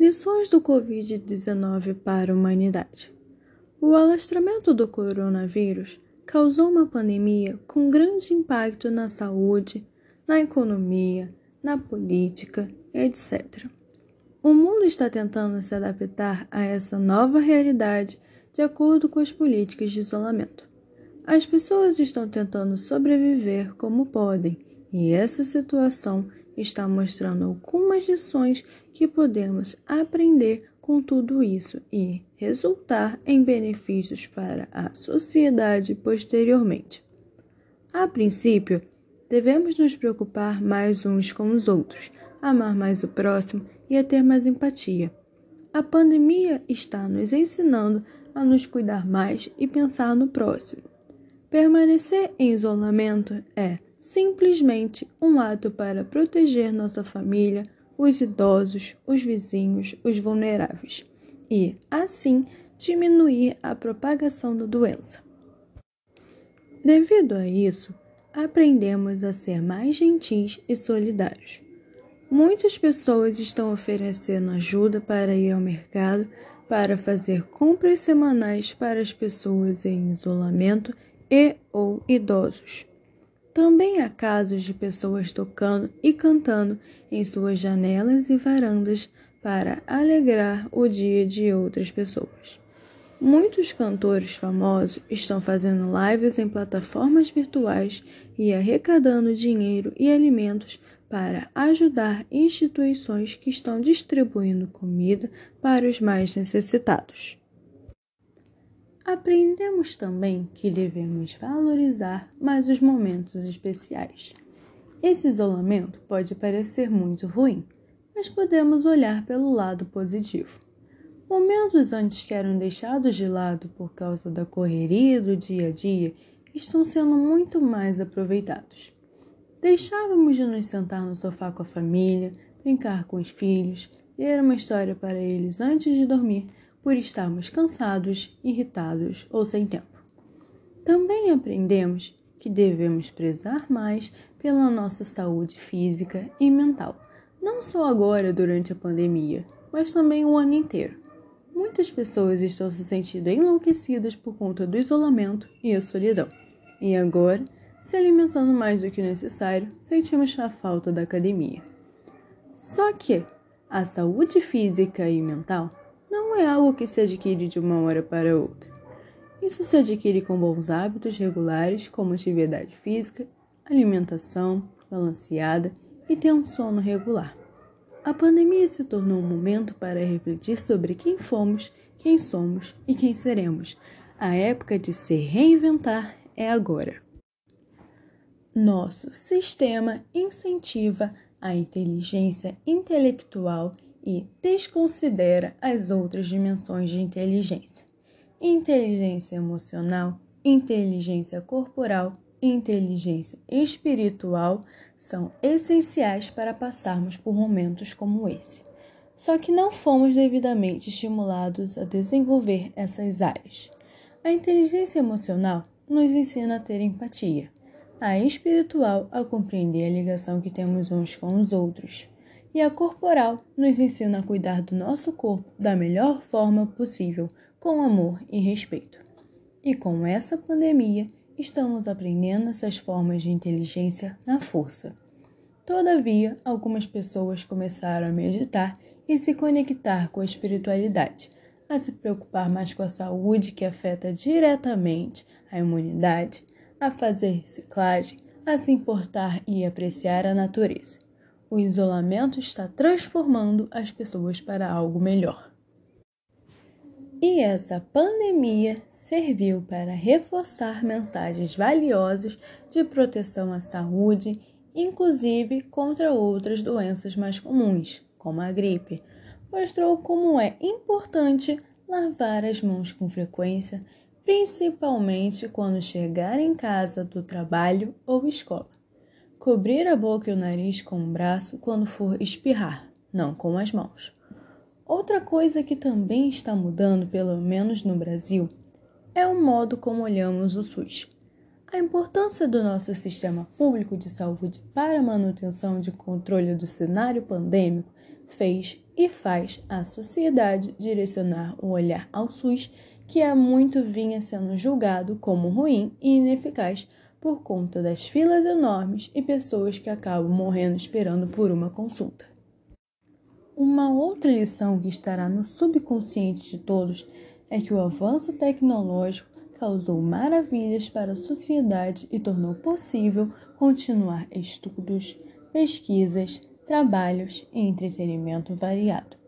Lições do Covid-19 para a humanidade. O alastramento do coronavírus causou uma pandemia com grande impacto na saúde, na economia, na política, etc. O mundo está tentando se adaptar a essa nova realidade de acordo com as políticas de isolamento. As pessoas estão tentando sobreviver como podem, e essa situação está mostrando algumas lições que podemos aprender com tudo isso e resultar em benefícios para a sociedade posteriormente. A princípio, devemos nos preocupar mais uns com os outros, amar mais o próximo e a ter mais empatia. A pandemia está nos ensinando a nos cuidar mais e pensar no próximo. Permanecer em isolamento é simplesmente um ato para proteger nossa família, os idosos, os vizinhos, os vulneráveis e, assim, diminuir a propagação da doença. Devido a isso, aprendemos a ser mais gentis e solidários. Muitas pessoas estão oferecendo ajuda para ir ao mercado, para fazer compras semanais para as pessoas em isolamento e ou idosos. Também há casos de pessoas tocando e cantando em suas janelas e varandas para alegrar o dia de outras pessoas. Muitos cantores famosos estão fazendo lives em plataformas virtuais e arrecadando dinheiro e alimentos para ajudar instituições que estão distribuindo comida para os mais necessitados. Aprendemos também que devemos valorizar mais os momentos especiais. Esse isolamento pode parecer muito ruim, mas podemos olhar pelo lado positivo. Momentos antes que eram deixados de lado por causa da correria do dia a dia estão sendo muito mais aproveitados. Deixávamos de nos sentar no sofá com a família, brincar com os filhos, ler uma história para eles antes de dormir por estarmos cansados, irritados ou sem tempo. Também aprendemos que devemos prezar mais pela nossa saúde física e mental, não só agora durante a pandemia, mas também o ano inteiro. Muitas pessoas estão se sentindo enlouquecidas por conta do isolamento e a solidão, e agora, se alimentando mais do que necessário, sentimos a falta da academia. Só que a saúde física e mental não é algo que se adquire de uma hora para outra. Isso se adquire com bons hábitos regulares, como atividade física, alimentação balanceada e ter um sono regular. A pandemia se tornou um momento para refletir sobre quem fomos, quem somos e quem seremos. A época de se reinventar é agora. Nosso sistema incentiva a inteligência intelectual e desconsidera as outras dimensões de inteligência: inteligência emocional, inteligência corporal inteligência espiritual são essenciais para passarmos por momentos como esse. Só que não fomos devidamente estimulados a desenvolver essas áreas. A inteligência emocional nos ensina a ter empatia, a espiritual a compreender a ligação que temos uns com os outros e a corporal nos ensina a cuidar do nosso corpo da melhor forma possível, com amor e respeito. E com essa pandemia, estamos aprendendo essas formas de inteligência na força. Todavia, algumas pessoas começaram a meditar e se conectar com a espiritualidade, a se preocupar mais com a saúde que afeta diretamente a imunidade, a fazer reciclagem, a se importar e apreciar a natureza. O isolamento está transformando as pessoas para algo melhor. E essa pandemia serviu para reforçar mensagens valiosas de proteção à saúde, inclusive contra outras doenças mais comuns, como a gripe. Mostrou como é importante lavar as mãos com frequência, principalmente quando chegar em casa do trabalho ou escola. Cobrir a boca e o nariz com o braço quando for espirrar, não com as mãos. Outra coisa que também está mudando, pelo menos no Brasil, é o modo como olhamos o SUS. A importância do nosso sistema público de saúde para a manutenção de controle do cenário pandêmico fez e faz a sociedade direcionar o olhar ao SUS, que há muito vinha sendo julgado como ruim e ineficaz por conta das filas enormes e pessoas que acabam morrendo esperando por uma consulta. Uma outra lição que estará no subconsciente de todos é que o avanço tecnológico causou maravilhas para a sociedade e tornou possível continuar estudos, pesquisas, trabalhos e entretenimento variado.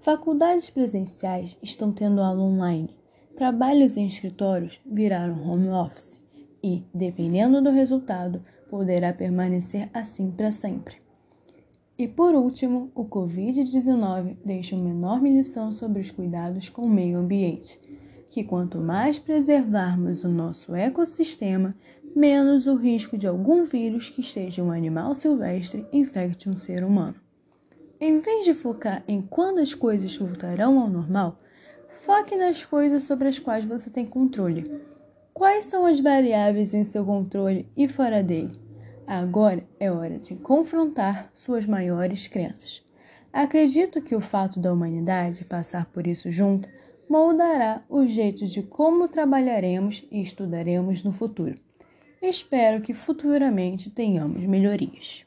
Faculdades presenciais estão tendo aula online, trabalhos em escritórios viraram home office e, dependendo do resultado, poderá permanecer assim para sempre. E por último, o Covid-19 deixa uma enorme lição sobre os cuidados com o meio ambiente, que quanto mais preservarmos o nosso ecossistema, menos o risco de algum vírus que esteja em um animal silvestre infecte um ser humano. Em vez de focar em quando as coisas voltarão ao normal, foque nas coisas sobre as quais você tem controle Quais são as variáveis em seu controle e fora dele? Agora é hora de confrontar suas maiores crenças. Acredito que o fato da humanidade passar por isso junto moldará o jeito de como trabalharemos e estudaremos no futuro. Espero que futuramente tenhamos melhorias.